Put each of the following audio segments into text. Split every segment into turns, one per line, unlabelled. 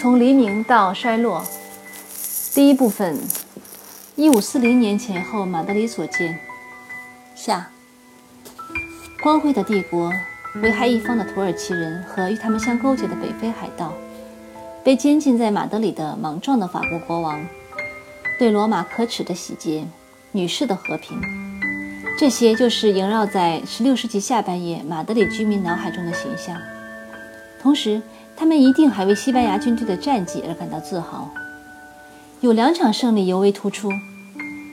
从黎明到衰落，第一部分，一五四零年前后，马德里所见。下，光辉的帝国，危害一方的土耳其人和与他们相勾结的北非海盗，被监禁在马德里的莽撞的法国国王，对罗马可耻的洗劫，女士的和平，这些就是萦绕在十六世纪下半叶马德里居民脑海中的形象。同时，他们一定还为西班牙军队的战绩而感到自豪。有两场胜利尤为突出，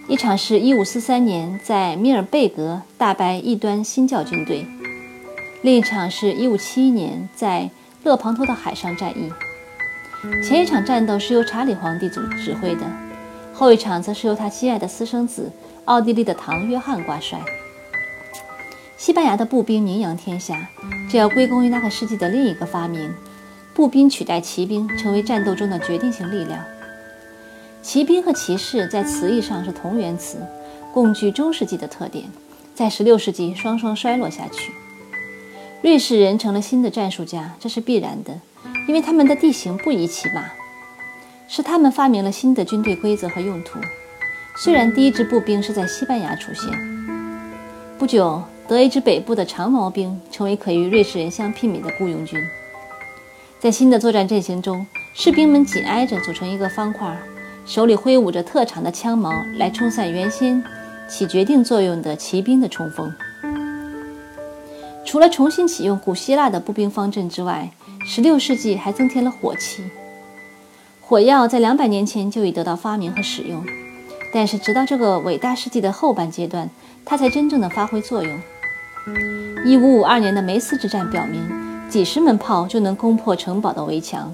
一场是一五四三年在米尔贝格大败异端新教军队，另一场是一五七一年在勒庞托的海上战役。前一场战斗是由查理皇帝主指挥的，后一场则是由他心爱的私生子奥地利的唐约翰挂帅。西班牙的步兵名扬天下，这要归功于那个世纪的另一个发明。步兵取代骑兵，成为战斗中的决定性力量。骑兵和骑士在词义上是同源词，共具中世纪的特点，在16世纪双双衰落下去。瑞士人成了新的战术家，这是必然的，因为他们的地形不宜骑马。是他们发明了新的军队规则和用途。虽然第一支步兵是在西班牙出现，不久，德意志北部的长矛兵成为可与瑞士人相媲美的雇佣军。在新的作战阵型中，士兵们紧挨着组成一个方块，手里挥舞着特长的枪矛来冲散原先起决定作用的骑兵的冲锋。除了重新启用古希腊的步兵方阵之外，16世纪还增添了火器。火药在200年前就已得到发明和使用，但是直到这个伟大世纪的后半阶段，它才真正的发挥作用。1552年的梅斯之战表明。几十门炮就能攻破城堡的围墙。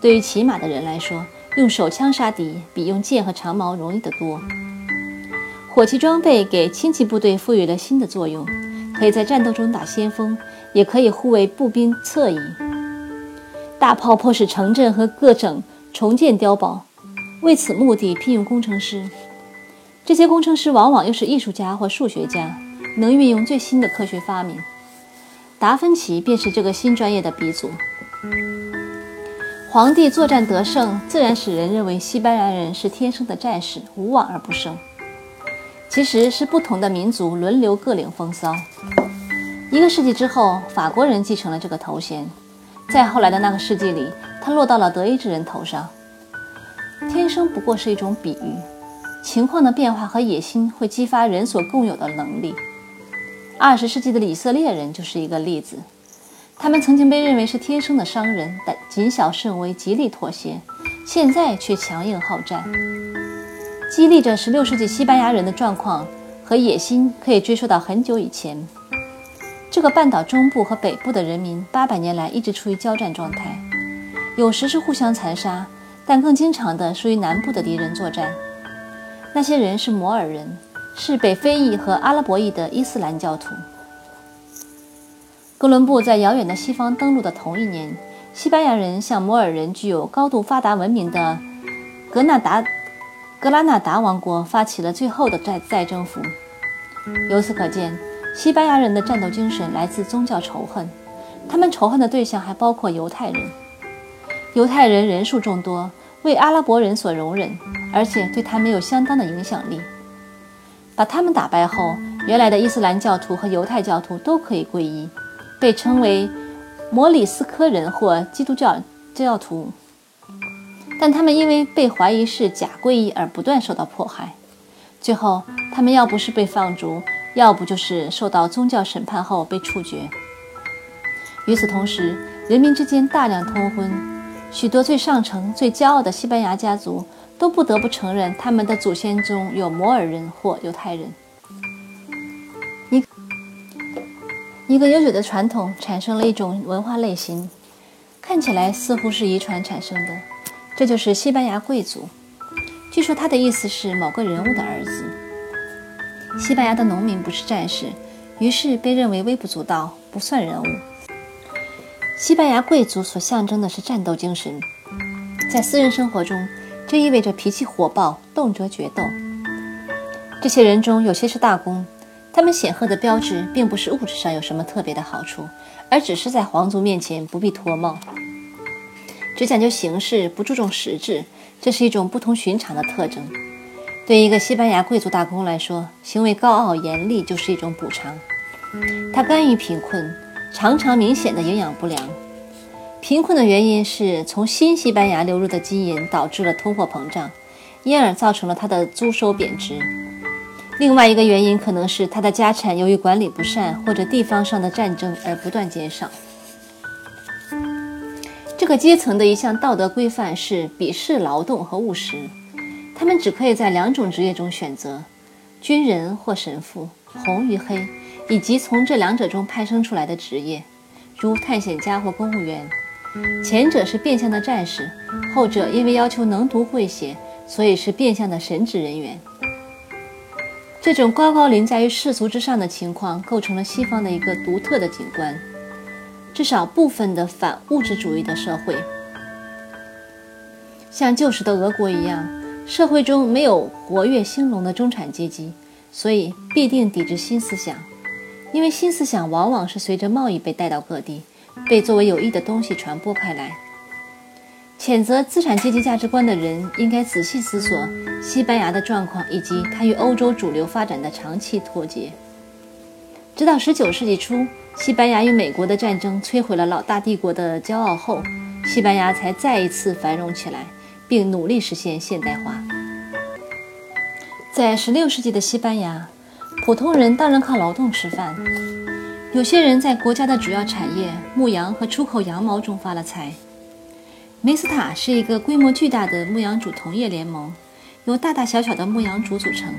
对于骑马的人来说，用手枪杀敌比用剑和长矛容易得多。火器装备给轻骑部队赋予了新的作用，可以在战斗中打先锋，也可以护卫步兵侧翼。大炮迫使城镇和各省重建碉堡，为此目的聘用工程师。这些工程师往往又是艺术家或数学家，能运用最新的科学发明。达芬奇便是这个新专业的鼻祖。皇帝作战得胜，自然使人认为西班牙人是天生的战士，无往而不胜。其实是不同的民族轮流各领风骚。一个世纪之后，法国人继承了这个头衔，在后来的那个世纪里，它落到了德意志人头上。天生不过是一种比喻，情况的变化和野心会激发人所共有的能力。二十世纪的以色列人就是一个例子，他们曾经被认为是天生的商人，但谨小慎微，极力妥协，现在却强硬好战，激励着十六世纪西班牙人的状况和野心可以追溯到很久以前。这个半岛中部和北部的人民八百年来一直处于交战状态，有时是互相残杀，但更经常的属于南部的敌人作战。那些人是摩尔人。是北非裔和阿拉伯裔的伊斯兰教徒。哥伦布在遥远的西方登陆的同一年，西班牙人向摩尔人具有高度发达文明的格纳达格拉纳达王国发起了最后的再再征服。由此可见，西班牙人的战斗精神来自宗教仇恨，他们仇恨的对象还包括犹太人。犹太人人数众多，为阿拉伯人所容忍，而且对他们有相当的影响力。把他们打败后，原来的伊斯兰教徒和犹太教徒都可以皈依，被称为摩里斯科人或基督教教徒。但他们因为被怀疑是假皈依而不断受到迫害。最后，他们要不是被放逐，要不就是受到宗教审判后被处决。与此同时，人民之间大量通婚，许多最上层、最骄傲的西班牙家族。都不得不承认，他们的祖先中有摩尔人或犹太人。一一个悠久的传统产生了一种文化类型，看起来似乎是遗传产生的。这就是西班牙贵族。据说他的意思是某个人物的儿子。西班牙的农民不是战士，于是被认为微不足道，不算人物。西班牙贵族所象征的是战斗精神，在私人生活中。这意味着脾气火爆，动辄决斗。这些人中有些是大公，他们显赫的标志并不是物质上有什么特别的好处，而只是在皇族面前不必脱帽。只讲究形式，不注重实质，这是一种不同寻常的特征。对一个西班牙贵族大公来说，行为高傲严厉就是一种补偿。他甘于贫困，常常明显的营养不良。贫困的原因是从新西班牙流入的金银导致了通货膨胀，因而造成了他的租收贬值。另外一个原因可能是他的家产由于管理不善或者地方上的战争而不断减少。这个阶层的一项道德规范是鄙视劳动和务实，他们只可以在两种职业中选择：军人或神父，红与黑，以及从这两者中派生出来的职业，如探险家或公务员。前者是变相的战士，后者因为要求能读会写，所以是变相的神职人员。这种高高临在于世俗之上的情况，构成了西方的一个独特的景观。至少部分的反物质主义的社会，像旧时的俄国一样，社会中没有活跃兴隆的中产阶级，所以必定抵制新思想，因为新思想往往是随着贸易被带到各地。被作为有益的东西传播开来。谴责资产阶级价值观的人应该仔细思索西班牙的状况以及它与欧洲主流发展的长期脱节。直到19世纪初，西班牙与美国的战争摧毁了老大帝国的骄傲后，西班牙才再一次繁荣起来，并努力实现现代化。在16世纪的西班牙，普通人当然靠劳动吃饭。有些人在国家的主要产业牧羊和出口羊毛中发了财。梅斯塔是一个规模巨大的牧羊主同业联盟，由大大小小的牧羊主组成。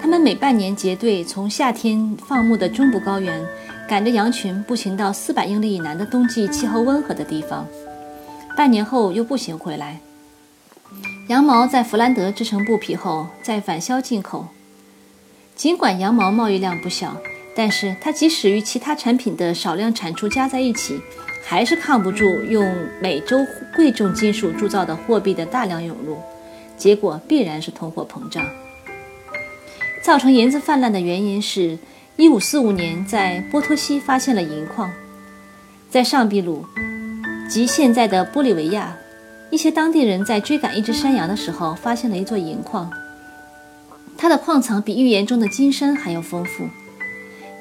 他们每半年结队，从夏天放牧的中部高原赶着羊群步行到四百英里以南的冬季气候温和的地方，半年后又步行回来。羊毛在弗兰德制成布匹后，再返销进口。尽管羊毛贸易量不小。但是它即使与其他产品的少量产出加在一起，还是抗不住用美洲贵重金属铸造的货币的大量涌入，结果必然是通货膨胀。造成银子泛滥的原因是1545年在波托西发现了银矿，在上秘鲁及现在的玻利维亚，一些当地人在追赶一只山羊的时候发现了一座银矿，它的矿藏比预言中的金山还要丰富。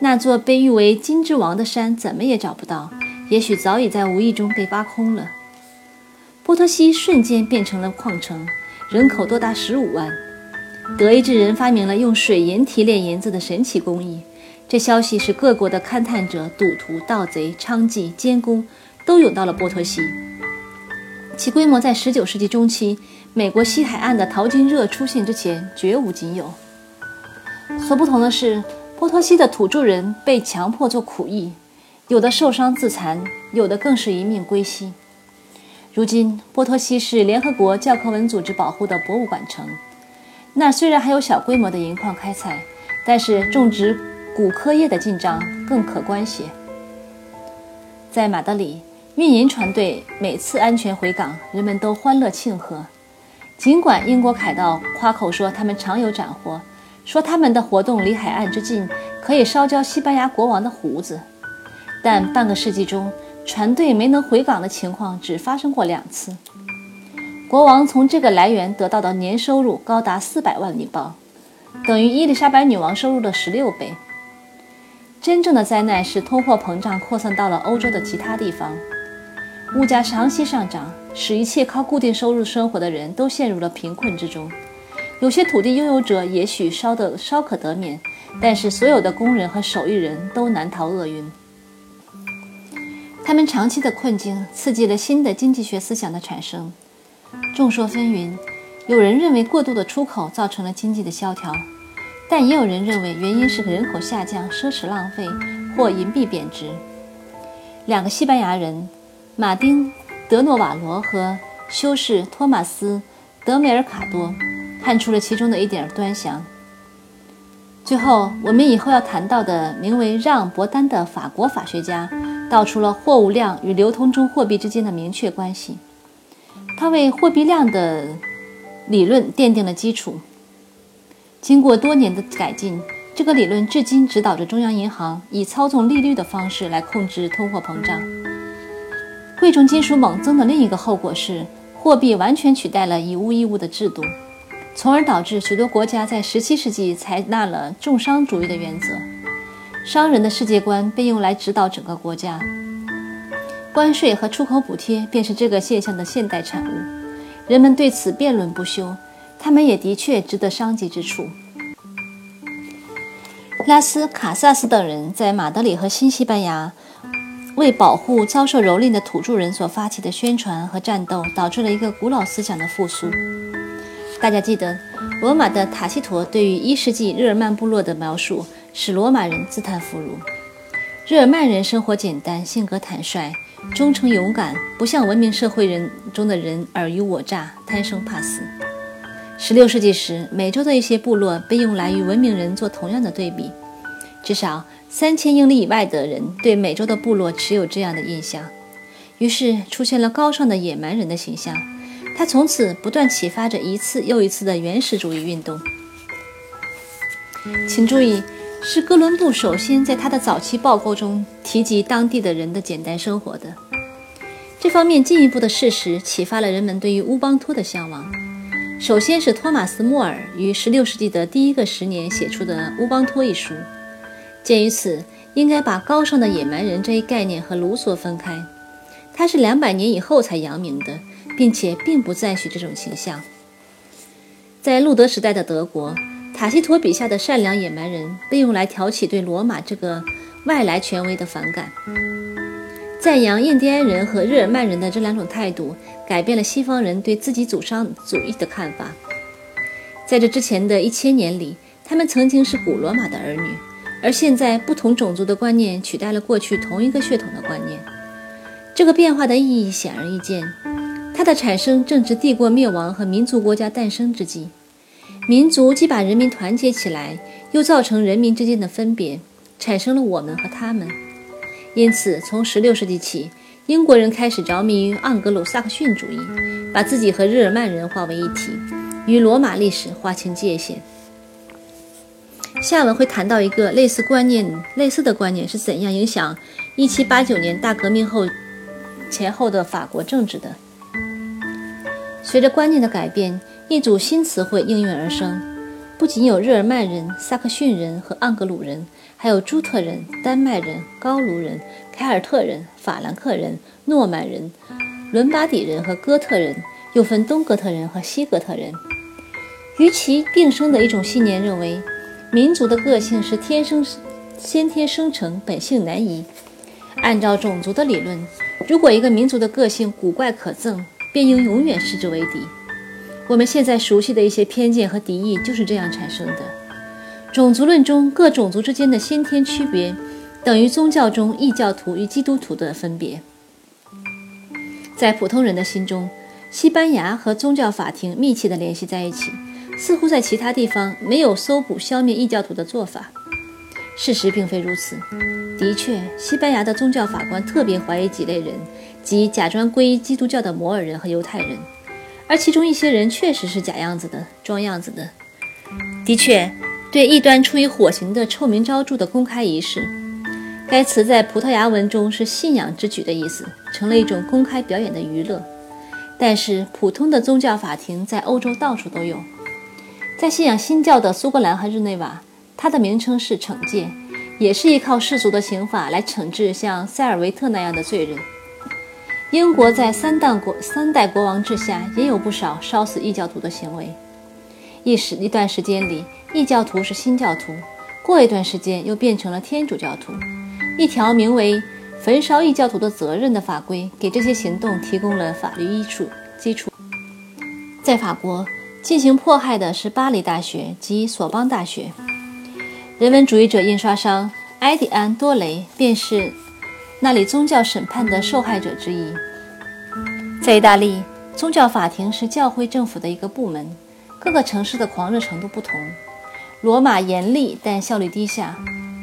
那座被誉为“金之王”的山怎么也找不到，也许早已在无意中被挖空了。波托西瞬间变成了矿城，人口多达十五万。德意志人发明了用水银提炼银子的神奇工艺。这消息使各国的勘探者、赌徒、盗贼、娼妓、监工都涌到了波托西。其规模在19世纪中期美国西海岸的淘金热出现之前绝无仅有。所不同的是。波托西的土著人被强迫做苦役，有的受伤自残，有的更是一命归西。如今，波托西是联合国教科文组织保护的博物馆城。那虽然还有小规模的银矿开采，但是种植古科叶的进账更可观些。在马德里，运营船队每次安全回港，人们都欢乐庆贺。尽管英国凯盗夸口说他们常有斩获。说他们的活动离海岸之近，可以烧焦西班牙国王的胡子。但半个世纪中，船队没能回港的情况只发生过两次。国王从这个来源得到的年收入高达四百万里镑，等于伊丽莎白女王收入的十六倍。真正的灾难是通货膨胀扩散到了欧洲的其他地方，物价长期上涨，使一切靠固定收入生活的人都陷入了贫困之中。有些土地拥有者也许稍得稍可得免，但是所有的工人和手艺人都难逃厄运。他们长期的困境刺激了新的经济学思想的产生。众说纷纭，有人认为过度的出口造成了经济的萧条，但也有人认为原因是人口下降、奢侈浪费或银币贬值。两个西班牙人，马丁·德诺瓦罗和修士托马斯·德梅尔卡多。看出了其中的一点端详。最后，我们以后要谈到的名为让·伯丹的法国法学家，道出了货物量与流通中货币之间的明确关系。他为货币量的理论奠定了基础。经过多年的改进，这个理论至今指导着中央银行以操纵利率的方式来控制通货膨胀。贵重金属猛增的另一个后果是，货币完全取代了以物易物的制度，从而导致许多国家在17世纪采纳了重商主义的原则。商人的世界观被用来指导整个国家，关税和出口补贴便是这个现象的现代产物。人们对此辩论不休，他们也的确值得商机之处。拉斯卡萨斯等人在马德里和新西班牙为保护遭受蹂躏的土著人所发起的宣传和战斗，导致了一个古老思想的复苏。大家记得罗马的塔西佗对于一世纪日耳曼部落的描述，使罗马人自叹弗如。日耳曼人生活简单，性格坦率，忠诚勇敢，不像文明社会人中的人尔虞我诈，贪生怕死。十六世纪时，美洲的一些部落被用来与文明人做同样的对比。至少三千英里以外的人对美洲的部落持有这样的印象，于是出现了高尚的野蛮人的形象。他从此不断启发着一次又一次的原始主义运动。请注意，是哥伦布首先在他的早期报告中提及当地的人的简单生活的。这方面进一步的事实启发了人们对于乌邦托的向往。首先是托马斯·莫尔于16世纪的第一个十年写出的《乌邦托》一书。鉴于此，应该把高尚的野蛮人这一概念和卢梭分开。他是两百年以后才扬名的，并且并不赞许这种形象。在路德时代的德国，塔西佗笔下的善良野蛮人被用来挑起对罗马这个外来权威的反感。赞扬印第安人和日耳曼人的这两种态度。改变了西方人对自己祖上主义的看法。在这之前的一千年里，他们曾经是古罗马的儿女，而现在不同种族的观念取代了过去同一个血统的观念。这个变化的意义显而易见，它的产生正值帝国灭亡和民族国家诞生之际。民族既把人民团结起来，又造成人民之间的分别，产生了我们和他们。因此，从16世纪起。英国人开始着迷于盎格鲁撒克逊主义，把自己和日耳曼人化为一体，与罗马历史划清界限。下文会谈到一个类似观念、类似的观念是怎样影响1789年大革命后前后的法国政治的。随着观念的改变，一组新词汇应运而生，不仅有日耳曼人、萨克逊人和盎格鲁人。还有朱特人、丹麦人、高卢人、凯尔特人、法兰克人、诺曼人、伦巴底人和哥特人，又分东哥特人和西哥特人。与其并生的一种信念认为，民族的个性是天生、先天生成，本性难移。按照种族的理论，如果一个民族的个性古怪可憎，便应永远视之为敌。我们现在熟悉的一些偏见和敌意就是这样产生的。种族论中，各种族之间的先天区别，等于宗教中异教徒与基督徒的分别。在普通人的心中，西班牙和宗教法庭密切地联系在一起，似乎在其他地方没有搜捕消灭异教徒的做法。事实并非如此。的确，西班牙的宗教法官特别怀疑几类人，即假装皈依基督教的摩尔人和犹太人，而其中一些人确实是假样子的、装样子的。的确。对异端出于火刑的臭名昭著的公开仪式，该词在葡萄牙文中是信仰之举的意思，成了一种公开表演的娱乐。但是，普通的宗教法庭在欧洲到处都有。在信仰新教的苏格兰和日内瓦，它的名称是惩戒，也是依靠世俗的刑法来惩治像塞尔维特那样的罪人。英国在三代国三代国王治下，也有不少烧死异教徒的行为。一时一段时间里。异教徒是新教徒，过一段时间又变成了天主教徒。一条名为《焚烧异教徒的责任》的法规，给这些行动提供了法律基础。基础在法国进行迫害的是巴黎大学及索邦大学。人文主义者印刷商埃迪安·多雷便是那里宗教审判的受害者之一。在意大利，宗教法庭是教会政府的一个部门，各个城市的狂热程度不同。罗马严厉，但效率低下；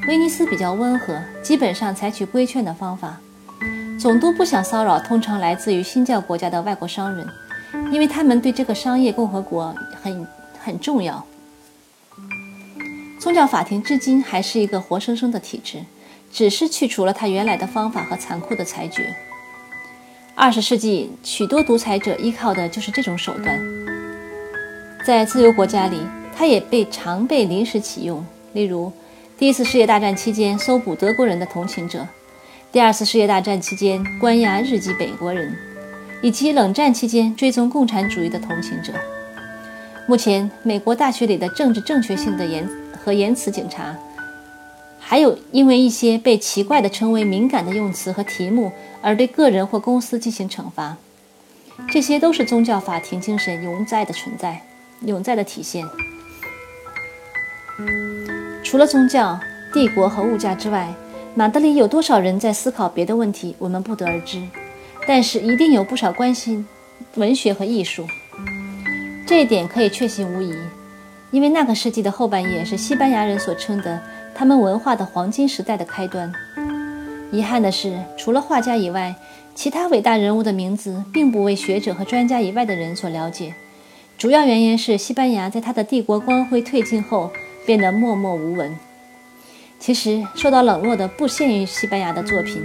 威尼斯比较温和，基本上采取规劝的方法。总督不想骚扰通常来自于新教国家的外国商人，因为他们对这个商业共和国很很重要。宗教法庭至今还是一个活生生的体制，只是去除了他原来的方法和残酷的裁决。二十世纪许多独裁者依靠的就是这种手段。在自由国家里，它也被常被临时启用，例如第一次世界大战期间搜捕德国人的同情者，第二次世界大战期间关押日籍北国人，以及冷战期间追踪共产主义的同情者。目前，美国大学里的政治正确性的言和言辞警察。还有，因为一些被奇怪地称为敏感的用词和题目而对个人或公司进行惩罚，这些都是宗教法庭精神永在的存在、永在的体现。除了宗教、帝国和物价之外，马德里有多少人在思考别的问题，我们不得而知。但是一定有不少关心文学和艺术，这一点可以确信无疑，因为那个世纪的后半叶是西班牙人所称的。他们文化的黄金时代的开端。遗憾的是，除了画家以外，其他伟大人物的名字并不为学者和专家以外的人所了解。主要原因是，西班牙在他的帝国光辉褪尽后变得默默无闻。其实，受到冷落的不限于西班牙的作品。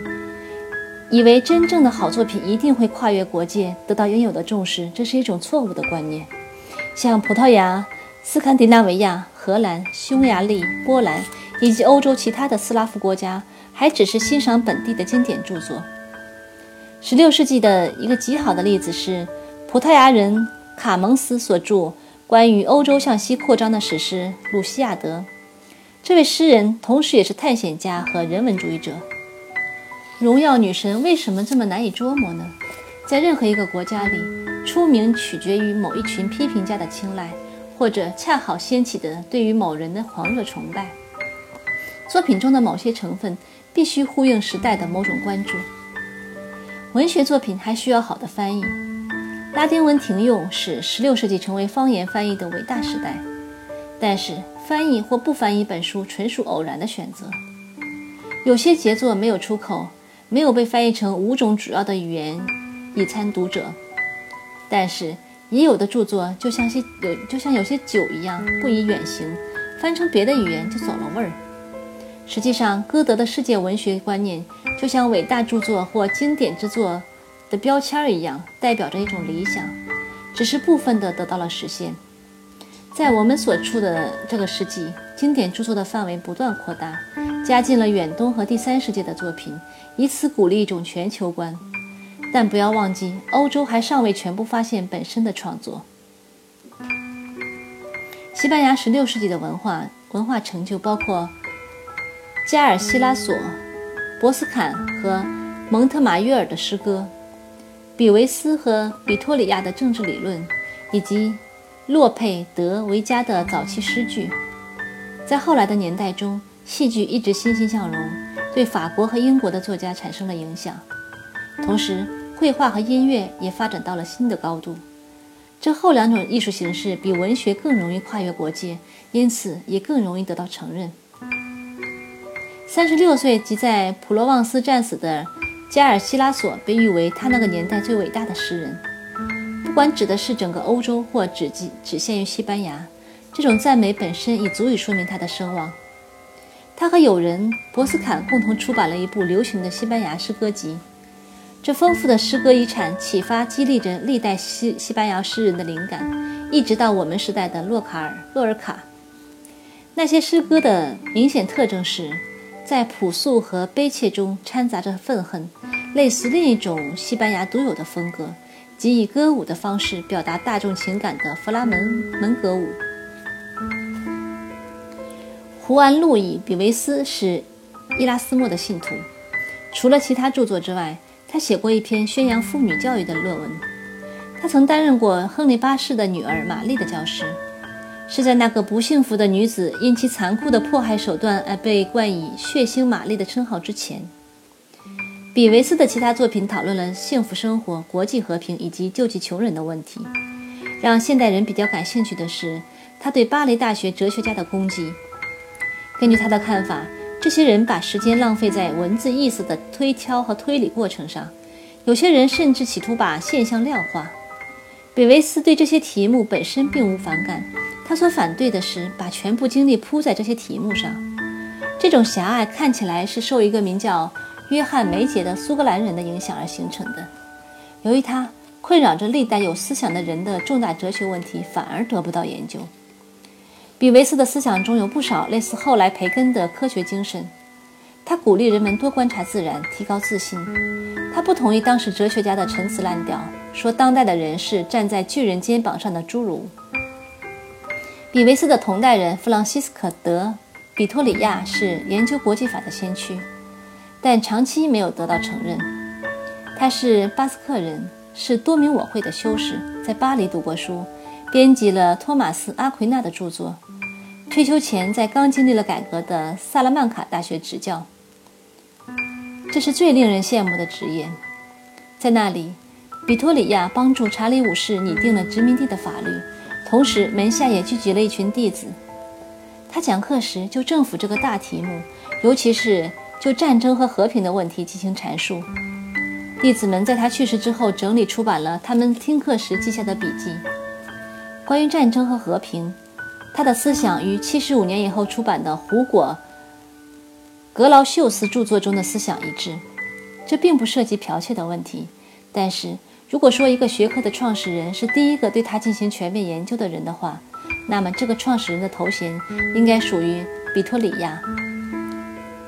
以为真正的好作品一定会跨越国界，得到应有的重视，这是一种错误的观念。像葡萄牙、斯堪的纳维亚、荷兰、匈牙利、波兰。以及欧洲其他的斯拉夫国家还只是欣赏本地的经典著作。十六世纪的一个极好的例子是葡萄牙人卡蒙斯所著关于欧洲向西扩张的史诗《鲁西亚德》。这位诗人同时也是探险家和人文主义者。荣耀女神为什么这么难以捉摸呢？在任何一个国家里，出名取决于某一群批评家的青睐，或者恰好掀起的对于某人的狂热崇拜。作品中的某些成分必须呼应时代的某种关注。文学作品还需要好的翻译。拉丁文停用使16世纪成为方言翻译的伟大时代，但是翻译或不翻译本书纯属偶然的选择。有些杰作没有出口，没有被翻译成五种主要的语言以参读者，但是也有的著作就像些有就像有些酒一样不以远行，翻成别的语言就走了味儿。实际上，歌德的世界文学观念就像伟大著作或经典之作的标签一样，代表着一种理想，只是部分的得到了实现。在我们所处的这个世纪，经典著作的范围不断扩大，加进了远东和第三世界的作品，以此鼓励一种全球观。但不要忘记，欧洲还尚未全部发现本身的创作。西班牙16世纪的文化文化成就包括。加尔西拉索、博斯坎和蒙特马约尔的诗歌，比维斯和比托里亚的政治理论，以及洛佩德维加的早期诗句，在后来的年代中，戏剧一直欣欣向荣，对法国和英国的作家产生了影响。同时，绘画和音乐也发展到了新的高度。这后两种艺术形式比文学更容易跨越国界，因此也更容易得到承认。三十六岁即在普罗旺斯战死的加尔西拉索被誉为他那个年代最伟大的诗人。不管指的是整个欧洲，或只只只限于西班牙，这种赞美本身已足以说明他的声望。他和友人博斯坎共同出版了一部流行的西班牙诗歌集。这丰富的诗歌遗产启发激励着历代西西班牙诗人的灵感，一直到我们时代的洛卡尔、洛尔卡。那些诗歌的明显特征是。在朴素和悲切中掺杂着愤恨，类似另一种西班牙独有的风格，即以歌舞的方式表达大众情感的弗拉门门格舞。胡安·路易·比维斯是伊拉斯谟的信徒，除了其他著作之外，他写过一篇宣扬妇女教育的论文。他曾担任过亨利八世的女儿玛丽的教师。是在那个不幸福的女子因其残酷的迫害手段而被冠以“血腥玛丽”的称号之前，比维斯的其他作品讨论了幸福生活、国际和平以及救济穷人的问题。让现代人比较感兴趣的是他对巴黎大学哲学家的攻击。根据他的看法，这些人把时间浪费在文字意思的推敲和推理过程上，有些人甚至企图把现象量化。比维斯对这些题目本身并无反感。他所反对的是把全部精力扑在这些题目上，这种狭隘看起来是受一个名叫约翰梅杰的苏格兰人的影响而形成的。由于他困扰着历代有思想的人的重大哲学问题反而得不到研究。比维斯的思想中有不少类似后来培根的科学精神。他鼓励人们多观察自然，提高自信。他不同意当时哲学家的陈词滥调，说当代的人是站在巨人肩膀上的侏儒。比维斯的同代人弗朗西斯科·德·比托里亚是研究国际法的先驱，但长期没有得到承认。他是巴斯克人，是多明我会的修士，在巴黎读过书，编辑了托马斯·阿奎那的著作。退休前，在刚经历了改革的萨拉曼卡大学执教。这是最令人羡慕的职业。在那里，比托里亚帮助查理五世拟定了殖民地的法律。同时，门下也聚集了一群弟子。他讲课时就政府这个大题目，尤其是就战争和和平的问题进行阐述。弟子们在他去世之后整理出版了他们听课时记下的笔记。关于战争和和平，他的思想与七十五年以后出版的胡果·格劳秀斯著作中的思想一致。这并不涉及剽窃的问题，但是。如果说一个学科的创始人是第一个对他进行全面研究的人的话，那么这个创始人的头衔应该属于比托里亚。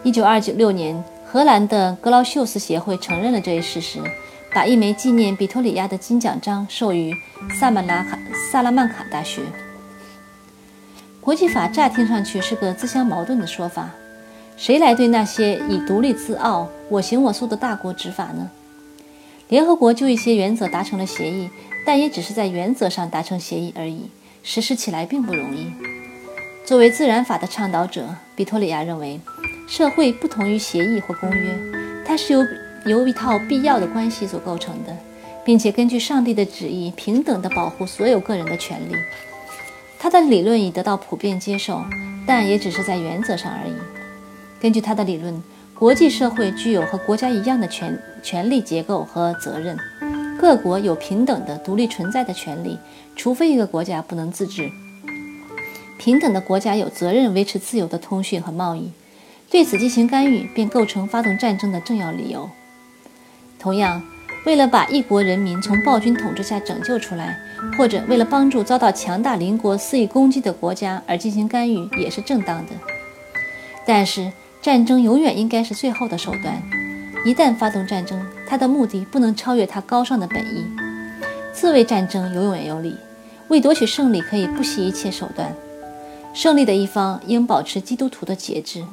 一九二九六年，荷兰的格劳秀斯协会承认了这一事实，把一枚纪念比托里亚的金奖章授予萨曼拉卡萨拉曼卡大学。国际法乍听上去是个自相矛盾的说法，谁来对那些以独立自傲、我行我素的大国执法呢？联合国就一些原则达成了协议，但也只是在原则上达成协议而已，实施起来并不容易。作为自然法的倡导者，比托里亚认为，社会不同于协议或公约，它是由由一套必要的关系所构成的，并且根据上帝的旨意，平等地保护所有个人的权利。他的理论已得到普遍接受，但也只是在原则上而已。根据他的理论。国际社会具有和国家一样的权权力结构和责任，各国有平等的独立存在的权利，除非一个国家不能自治。平等的国家有责任维持自由的通讯和贸易，对此进行干预便构成发动战争的重要理由。同样，为了把一国人民从暴君统治下拯救出来，或者为了帮助遭到强大邻国肆意攻击的国家而进行干预，也是正当的。但是。战争永远应该是最后的手段。一旦发动战争，它的目的不能超越它高尚的本意。自卫战争有勇有理，为夺取胜利可以不惜一切手段。胜利的一方应保持基督徒的节制。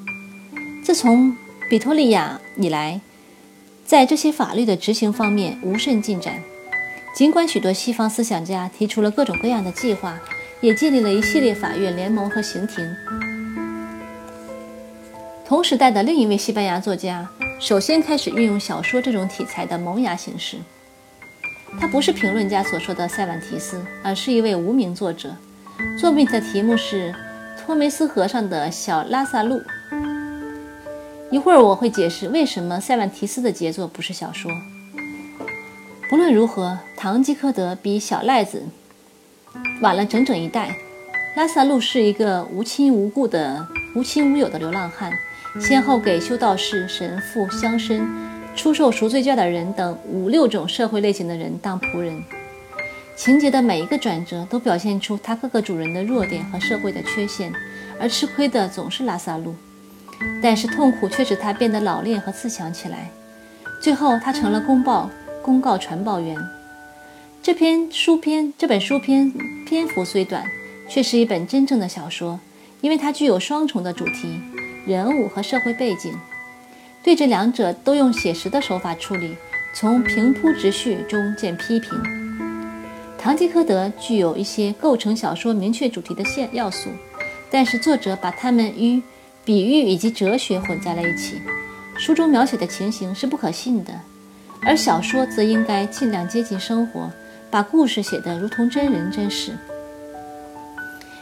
自从比托利亚以来，在这些法律的执行方面无甚进展。尽管许多西方思想家提出了各种各样的计划，也建立了一系列法院联盟和刑庭。同时代的另一位西班牙作家，首先开始运用小说这种题材的萌芽形式。他不是评论家所说的塞万提斯，而是一位无名作者。作品的题目是《托梅斯河上的小拉萨路》。一会儿我会解释为什么塞万提斯的杰作不是小说。不论如何，堂吉诃德比小赖子晚了整整一代。拉萨路是一个无亲无故的、无亲无友的流浪汉。先后给修道士、神父、乡绅、出售赎罪券的人等五六种社会类型的人当仆人。情节的每一个转折都表现出他各个主人的弱点和社会的缺陷，而吃亏的总是拉萨路。但是痛苦却使他变得老练和自强起来。最后，他成了公报公告传报员。这篇书篇这本书篇篇幅虽短，却是一本真正的小说，因为它具有双重的主题。人物和社会背景，对这两者都用写实的手法处理，从平铺直叙中见批评。《堂吉诃德》具有一些构成小说明确主题的线要素，但是作者把它们与比喻以及哲学混在了一起，书中描写的情形是不可信的，而小说则应该尽量接近生活，把故事写得如同真人真事。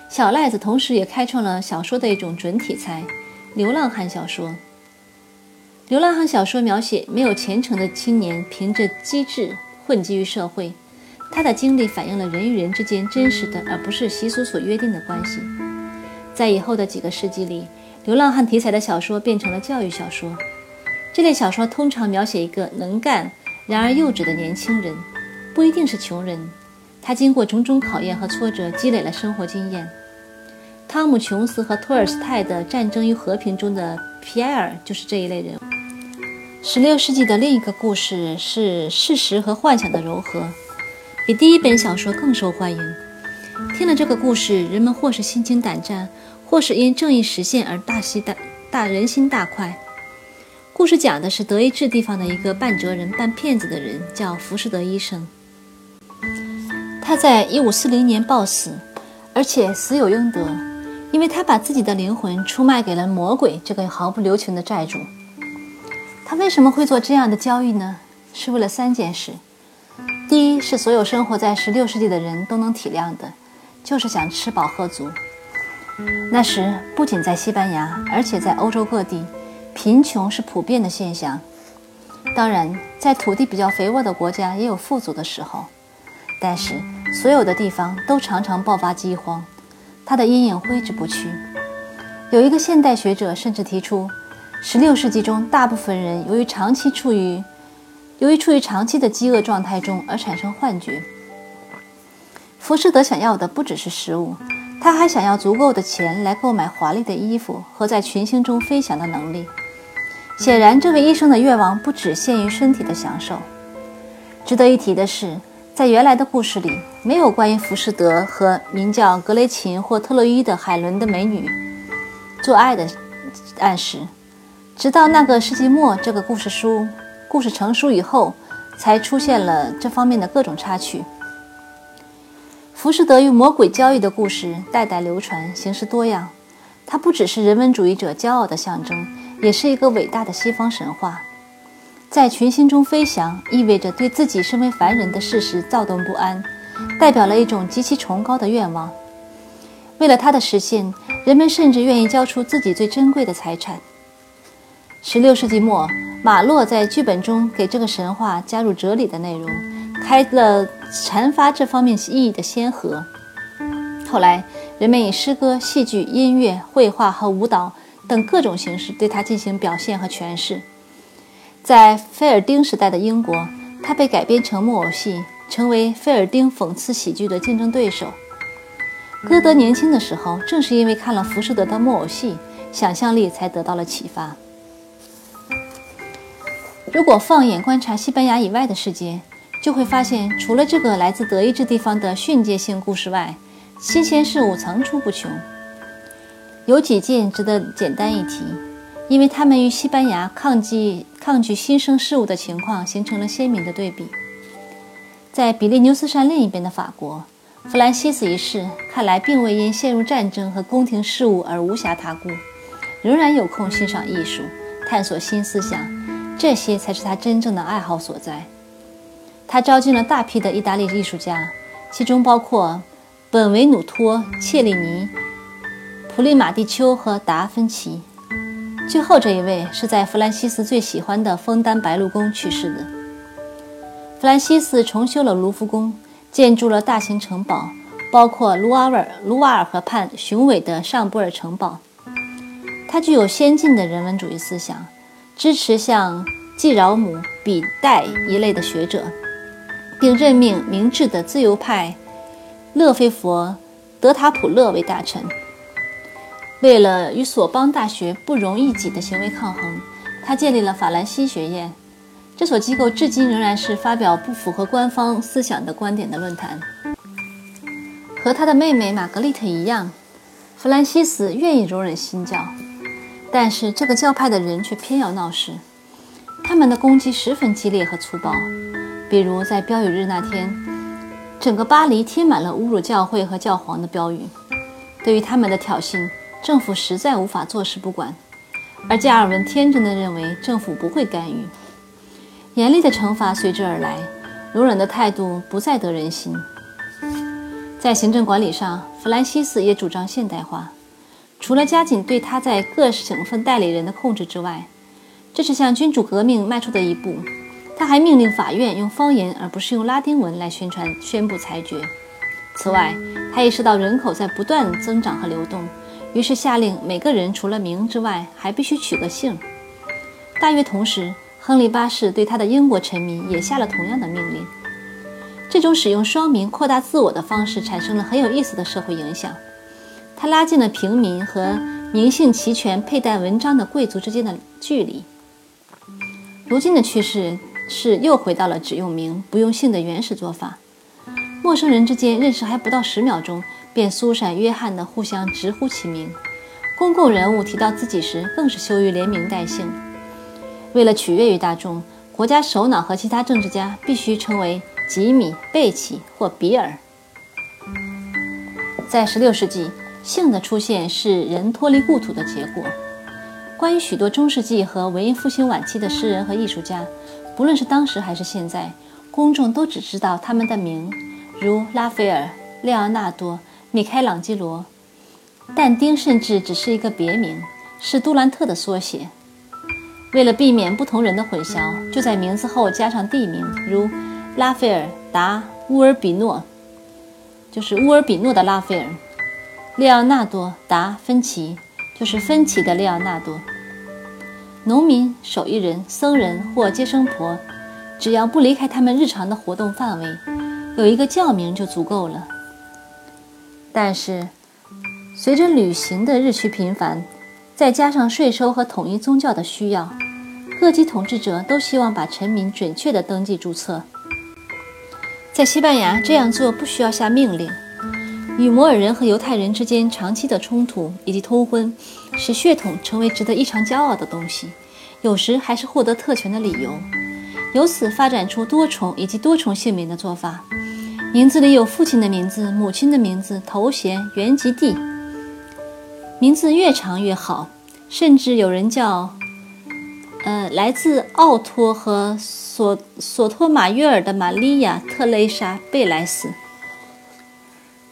小赖子同时也开创了小说的一种准题材。流浪汉小说，流浪汉小说描写没有前程的青年凭着机智混迹于社会，他的经历反映了人与人之间真实的而不是习俗所约定的关系。在以后的几个世纪里，流浪汉题材的小说变成了教育小说。这类小说通常描写一个能干然而幼稚的年轻人，不一定是穷人，他经过种种考验和挫折，积累了生活经验。汤姆·琼斯和托尔斯泰的《战争与和平》中的皮埃尔就是这一类人。16世纪的另一个故事是事实和幻想的糅合，比第一本小说更受欢迎。听了这个故事，人们或是心惊胆战，或是因正义实现而大喜大大人心大快。故事讲的是德意志地方的一个半哲人、半骗子的人，叫浮士德医生。他在1540年暴死，而且死有应得，因为他把自己的灵魂出卖给了魔鬼这个毫不留情的债主。他为什么会做这样的交易呢？是为了三件事：第一，是所有生活在十六世纪的人都能体谅的，就是想吃饱喝足。那时，不仅在西班牙，而且在欧洲各地。贫穷是普遍的现象，当然，在土地比较肥沃的国家也有富足的时候，但是所有的地方都常常爆发饥荒，他的阴影挥之不去。有一个现代学者甚至提出，16世纪中大部分人由于长期处于由于处于长期的饥饿状态中而产生幻觉。浮士德想要的不只是食物，他还想要足够的钱来购买华丽的衣服和在群星中飞翔的能力。显然，这位医生的愿望不只限于身体的享受。值得一提的是，在原来的故事里，没有关于浮士德和名叫格雷琴或特洛伊的海伦的美女做爱的暗示。直到那个世纪末，这个故事书故事成书以后，才出现了这方面的各种插曲。浮士德与魔鬼交易的故事代代流传，形式多样。它不只是人文主义者骄傲的象征。也是一个伟大的西方神话，在群星中飞翔，意味着对自己身为凡人的事实躁动不安，代表了一种极其崇高的愿望。为了它的实现，人们甚至愿意交出自己最珍贵的财产。十六世纪末，马洛在剧本中给这个神话加入哲理的内容，开了阐发这方面意义的先河。后来，人们以诗歌、戏剧、音乐、绘画和舞蹈。等各种形式对它进行表现和诠释。在菲尔丁时代的英国，他被改编成木偶戏，成为菲尔丁讽刺喜剧的竞争对手。歌德年轻的时候，正是因为看了浮士德的木偶戏，想象力才得到了启发。如果放眼观察西班牙以外的世界，就会发现，除了这个来自德意志地方的训诫性故事外，新鲜事物层出不穷。有几件值得简单一提，因为他们与西班牙抗击抗拒新生事物的情况形成了鲜明的对比。在比利牛斯山另一边的法国，弗兰西斯一世看来并未因陷入战争和宫廷事务而无暇他顾，仍然有空欣赏艺术、探索新思想，这些才是他真正的爱好所在。他招进了大批的意大利艺术家，其中包括本维努托、切利尼。普利马蒂丘和达芬奇，最后这一位是在弗兰西斯最喜欢的枫丹白露宫去世的。弗兰西斯重修了卢浮宫，建筑了大型城堡，包括卢瓦尔卢瓦尔河畔雄伟的尚布尔城堡。他具有先进的人文主义思想，支持像季饶姆、比代一类的学者，并任命明智的自由派勒菲佛德塔普勒为大臣。为了与索邦大学不容易己的行为抗衡，他建立了法兰西学院。这所机构至今仍然是发表不符合官方思想的观点的论坛。和他的妹妹玛格丽特一样，弗兰西斯愿意容忍新教，但是这个教派的人却偏要闹事。他们的攻击十分激烈和粗暴，比如在标语日那天，整个巴黎贴满了侮辱教会和教皇的标语。对于他们的挑衅，政府实在无法坐视不管，而加尔文天真的认为政府不会干预，严厉的惩罚随之而来，容忍的态度不再得人心。在行政管理上，弗兰西斯也主张现代化，除了加紧对他在各省份代理人的控制之外，这是向君主革命迈出的一步。他还命令法院用方言而不是用拉丁文来宣传宣布裁决。此外，他意识到人口在不断增长和流动。于是下令，每个人除了名之外，还必须取个姓。大约同时，亨利八世对他的英国臣民也下了同样的命令。这种使用双名扩大自我的方式产生了很有意思的社会影响，它拉近了平民和名姓齐全、佩戴文章的贵族之间的距离。如今的趋势是又回到了只用名不用姓的原始做法，陌生人之间认识还不到十秒钟，便苏珊、约翰的互相直呼其名。公共人物提到自己时，更是羞于连名带姓。为了取悦于大众，国家首脑和其他政治家必须称为吉米、贝奇或比尔。在16世纪，姓的出现是人脱离故土的结果。关于许多中世纪和文艺复兴晚期的诗人和艺术家，不论是当时还是现在，公众都只知道他们的名，如拉斐尔、列昂纳多、米开朗基罗。但丁甚至只是一个别名，是杜兰特的缩写。为了避免不同人的混淆，就在名字后加上地名，如拉斐尔·达·乌尔比诺，就是乌尔比诺的拉斐尔；列奥纳多·达·芬奇，就是芬奇的列奥纳多。农民、手艺人、僧人或接生婆，只要不离开他们日常的活动范围，有一个教名就足够了。但是，随着旅行的日趋频繁，再加上税收和统一宗教的需要，各级统治者都希望把臣民准确地登记注册。在西班牙，这样做不需要下命令。与摩尔人和犹太人之间长期的冲突以及通婚，使血统成为值得异常骄傲的东西，有时还是获得特权的理由。由此发展出多重以及多重姓名的做法，名字里有父亲的名字、母亲的名字、头衔、原籍地。名字越长越好，甚至有人叫，呃，来自奥托和索索托马约尔的玛利亚·特蕾莎·贝莱斯。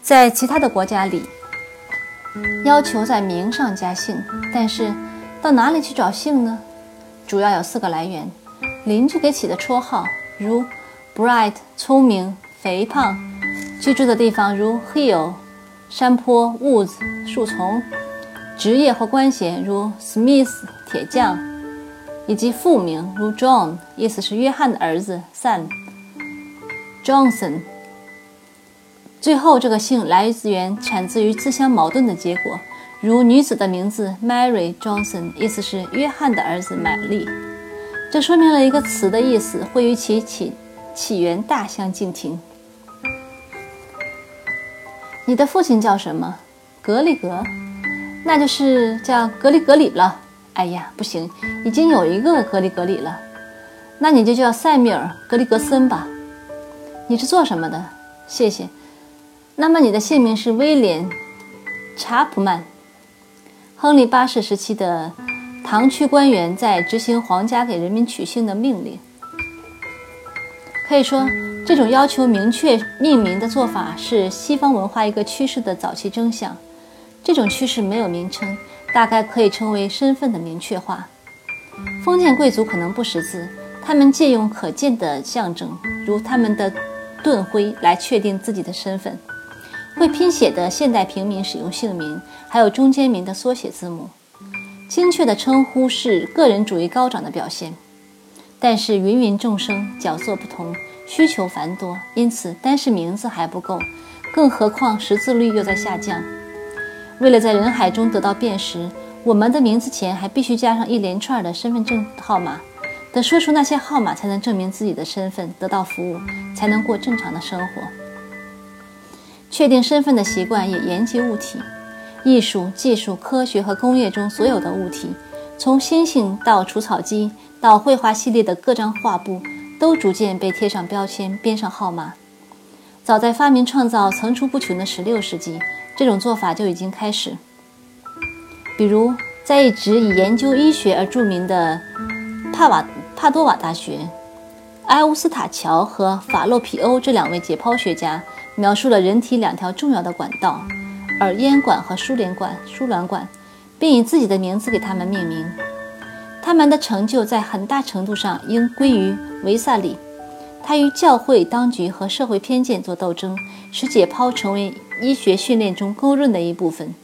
在其他的国家里，要求在名上加姓，但是到哪里去找姓呢？主要有四个来源：邻居给起的绰号，如 Bright（ 聪明、肥胖）；居住的地方，如 Hill（ 山坡、woods、树丛）。职业或官衔如 Smith 铁匠，以及父名如 John，意思是约翰的儿子 son Johnson。最后这个姓来自源产自于自相矛盾的结果，如女子的名字 Mary Johnson，意思是约翰的儿子玛丽。这说明了一个词的意思会与其起起源大相径庭。你的父亲叫什么？格里格。那就是叫格里格里了。哎呀，不行，已经有一个格里格里了。那你就叫塞缪尔·格里格森吧。你是做什么的？谢谢。那么你的姓名是威廉·查普曼。亨利八世时期的堂区官员在执行皇家给人民取姓的命令。可以说，这种要求明确命名的做法是西方文化一个趋势的早期征象。这种趋势没有名称，大概可以称为身份的明确化。封建贵族可能不识字，他们借用可见的象征，如他们的盾徽来确定自己的身份。会拼写的现代平民使用姓名，还有中间名的缩写字母。精确的称呼是个人主义高涨的表现。但是芸芸众生，角色不同，需求繁多，因此单是名字还不够，更何况识字率又在下降。为了在人海中得到辨识，我们的名字前还必须加上一连串的身份证号码。得说出那些号码，才能证明自己的身份，得到服务，才能过正常的生活。确定身份的习惯也延及物体。艺术、技术、科学和工业中所有的物体，从星星到除草机，到绘画系列的各张画布，都逐渐被贴上标签，编上号码。早在发明创造层出不穷的16世纪。这种做法就已经开始。比如，在一直以研究医学而著名的帕瓦帕多瓦大学，埃乌斯塔乔和法洛皮欧这两位解剖学家描述了人体两条重要的管道——耳咽管和输卵管，输卵管，并以自己的名字给它们命名。他们的成就在很大程度上应归于维萨里。他与教会当局和社会偏见做斗争，使解剖成为医学训练中公认的一部分。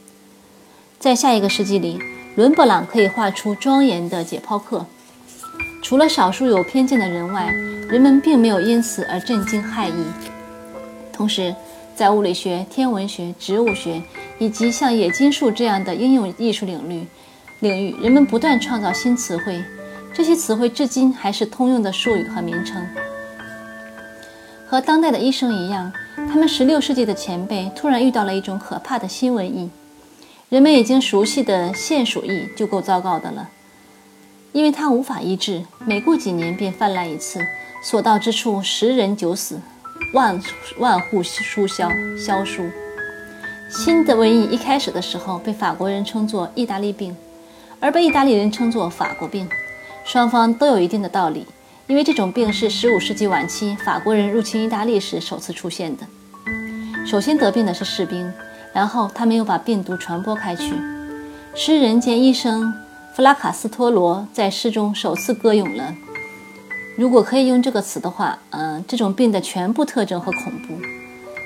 在下一个世纪里，伦勃朗可以画出庄严的解剖课。除了少数有偏见的人外，人们并没有因此而震惊骇异。同时，在物理学、天文学、植物学以及像冶金术这样的应用艺术领域，领域人们不断创造新词汇，这些词汇至今还是通用的术语和名称。和当代的医生一样，他们16世纪的前辈突然遇到了一种可怕的新瘟疫。人们已经熟悉的腺鼠疫就够糟糕的了，因为它无法医治，每过几年便泛滥一次，所到之处十人九死。万万户书消消书。新的瘟疫一开始的时候，被法国人称作“意大利病”，而被意大利人称作“法国病”。双方都有一定的道理，因为这种病是15世纪晚期法国人入侵意大利时首次出现的。首先得病的是士兵，然后他们又把病毒传播开去。诗人兼医生弗拉卡斯托罗在诗中首次歌咏了。如果可以用这个词的话，嗯，这种病的全部特征和恐怖。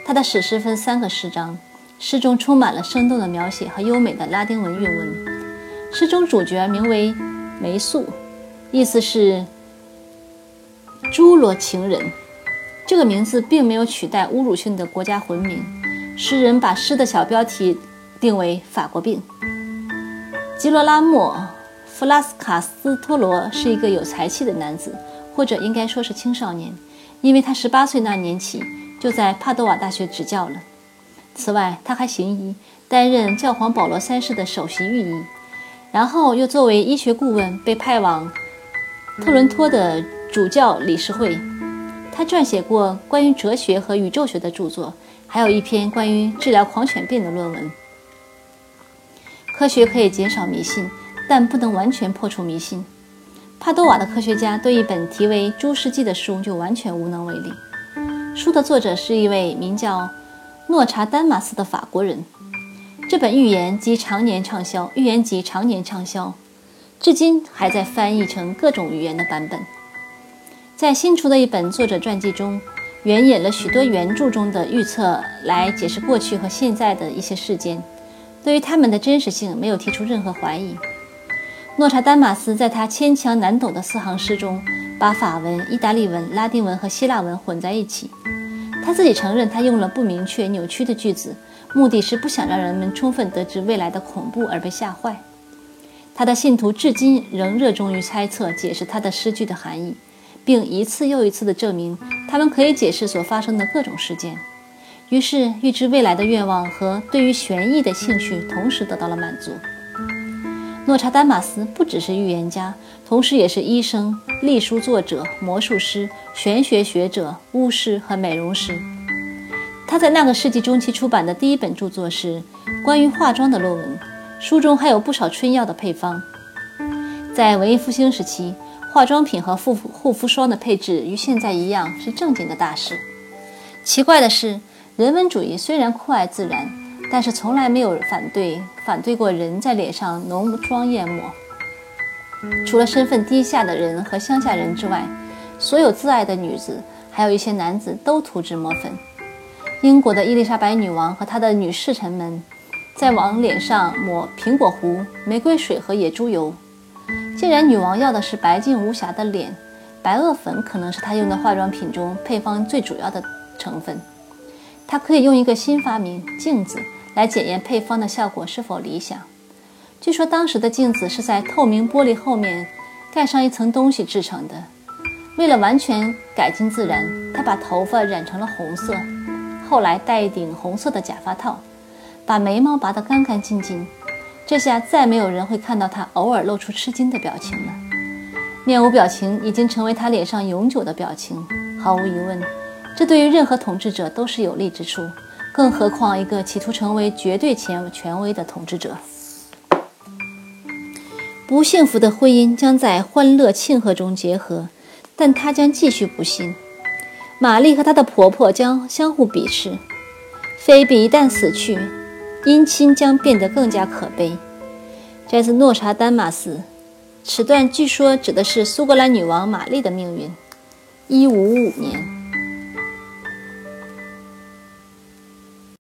他的史诗分三个诗章，诗中充满了生动的描写和优美的拉丁文韵文。诗中主角名为梅素，意思是侏罗情人。这个名字并没有取代侮辱性的国家魂名。诗人把诗的小标题定为“法国病”。吉罗拉莫·弗拉斯卡斯托罗是一个有才气的男子。或者应该说是青少年，因为他十八岁那年起就在帕多瓦大学执教了。此外，他还行医，担任教皇保罗三世的首席御医，然后又作为医学顾问被派往特伦托的主教理事会。他撰写过关于哲学和宇宙学的著作，还有一篇关于治疗狂犬病的论文。科学可以减少迷信，但不能完全破除迷信。帕多瓦的科学家对一本题为《诸世纪》的书就完全无能为力。书的作者是一位名叫诺查丹马斯的法国人。这本寓言集常年畅销，寓言集常年畅销，至今还在翻译成各种语言的版本。在新出的一本作者传记中，援引了许多原著中的预测来解释过去和现在的一些事件，对于他们的真实性没有提出任何怀疑。诺查丹马斯在他牵强难懂的四行诗中，把法文、意大利文、拉丁文和希腊文混在一起。他自己承认，他用了不明确、扭曲的句子，目的是不想让人们充分得知未来的恐怖而被吓坏。他的信徒至今仍热衷于猜测、解释他的诗句的含义，并一次又一次地证明他们可以解释所发生的各种事件。于是，预知未来的愿望和对于玄异的兴趣同时得到了满足。诺查丹马斯不只是预言家，同时也是医生、隶书作者、魔术师、玄学学者、巫师和美容师。他在那个世纪中期出版的第一本著作是关于化妆的论文，书中还有不少春药的配方。在文艺复兴时期，化妆品和护肤护肤霜的配置与现在一样是正经的大事。奇怪的是，人文主义虽然酷爱自然。但是从来没有反对反对过人在脸上浓妆艳抹。除了身份低下的人和乡下人之外，所有自爱的女子，还有一些男子都涂脂抹粉。英国的伊丽莎白女王和她的女侍臣们，在往脸上抹苹果糊、玫瑰水和野猪油。既然女王要的是白净无瑕的脸，白垩粉可能是她用的化妆品中配方最主要的成分。她可以用一个新发明——镜子。来检验配方的效果是否理想。据说当时的镜子是在透明玻璃后面盖上一层东西制成的。为了完全改进自然，她把头发染成了红色，后来戴一顶红色的假发套，把眉毛拔得干干净净。这下再没有人会看到他偶尔露出吃惊的表情了。面无表情已经成为他脸上永久的表情。毫无疑问，这对于任何统治者都是有利之处。更何况一个企图成为绝对权权威的统治者。不幸福的婚姻将在欢乐庆贺中结合，但他将继续不幸。玛丽和她的婆婆将相互鄙视。菲比一旦死去，姻亲将变得更加可悲。摘自诺查丹马斯，此段据说指的是苏格兰女王玛丽的命运。一五五五年。